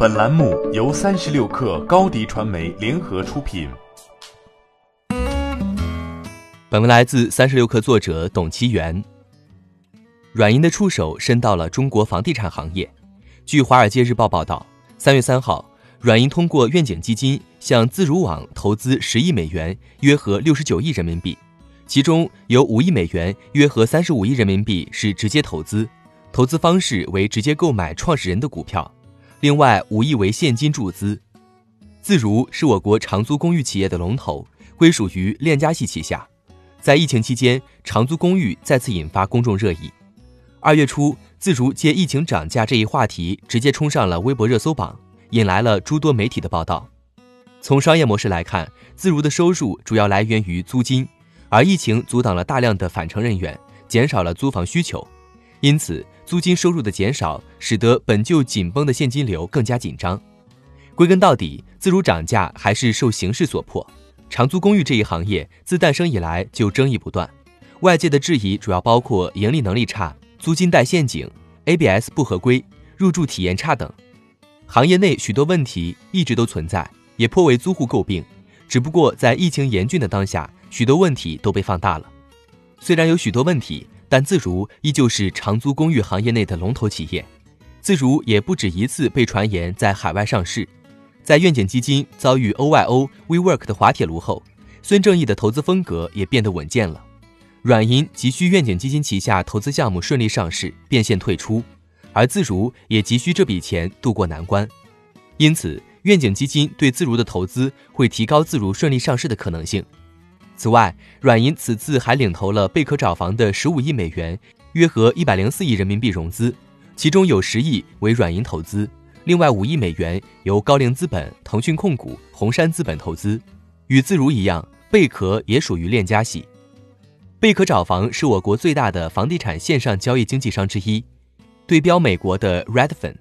本栏目由三十六氪高低传媒联合出品。本文来自三十六氪作者董其元。软银的触手伸到了中国房地产行业。据《华尔街日报》报道，三月三号，软银通过愿景基金向自如网投资十亿美元，约合六十九亿人民币，其中有五亿美元，约合三十五亿人民币是直接投资，投资方式为直接购买创始人的股票，另外五亿为现金注资。自如是我国长租公寓企业的龙头，归属于链家系旗下。在疫情期间，长租公寓再次引发公众热议。二月初，自如借疫情涨价这一话题，直接冲上了微博热搜榜，引来了诸多媒体的报道。从商业模式来看，自如的收入主要来源于租金，而疫情阻挡了大量的返程人员，减少了租房需求，因此租金收入的减少，使得本就紧绷的现金流更加紧张。归根到底，自如涨价还是受形势所迫。长租公寓这一行业自诞生以来就争议不断，外界的质疑主要包括盈利能力差、租金带陷阱、ABS 不合规、入住体验差等。行业内许多问题一直都存在，也颇为租户诟病。只不过在疫情严峻的当下，许多问题都被放大了。虽然有许多问题，但自如依旧是长租公寓行业内的龙头企业。自如也不止一次被传言在海外上市。在愿景基金遭遇 OYO、WeWork 的滑铁卢后，孙正义的投资风格也变得稳健了。软银急需愿景基金旗下投资项目顺利上市，变现退出，而自如也急需这笔钱渡过难关。因此，愿景基金对自如的投资会提高自如顺利上市的可能性。此外，软银此次还领投了贝壳找房的十五亿美元，约合一百零四亿人民币融资，其中有十亿为软银投资。另外五亿美元由高瓴资本、腾讯控股、红杉资本投资，与自如一样，贝壳也属于链家系。贝壳找房是我国最大的房地产线上交易经纪商之一，对标美国的 Redfin。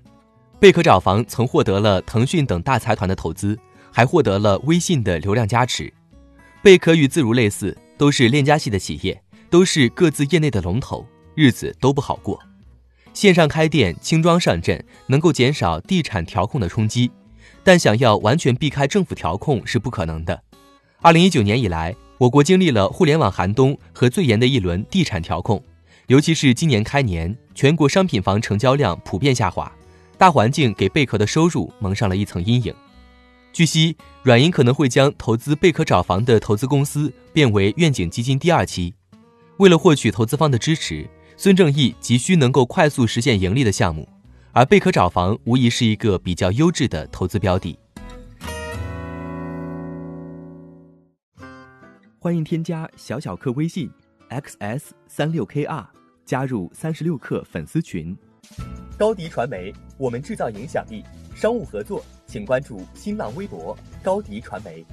贝壳找房曾获得了腾讯等大财团的投资，还获得了微信的流量加持。贝壳与自如类似，都是链家系的企业，都是各自业内的龙头，日子都不好过。线上开店轻装上阵，能够减少地产调控的冲击，但想要完全避开政府调控是不可能的。二零一九年以来，我国经历了互联网寒冬和最严的一轮地产调控，尤其是今年开年，全国商品房成交量普遍下滑，大环境给贝壳的收入蒙上了一层阴影。据悉，软银可能会将投资贝壳找房的投资公司变为愿景基金第二期，为了获取投资方的支持。孙正义急需能够快速实现盈利的项目，而贝壳找房无疑是一个比较优质的投资标的。欢迎添加小小客微信 xs 三六 kr 加入三十六氪粉丝群。高迪传媒，我们制造影响力。商务合作，请关注新浪微博高迪传媒。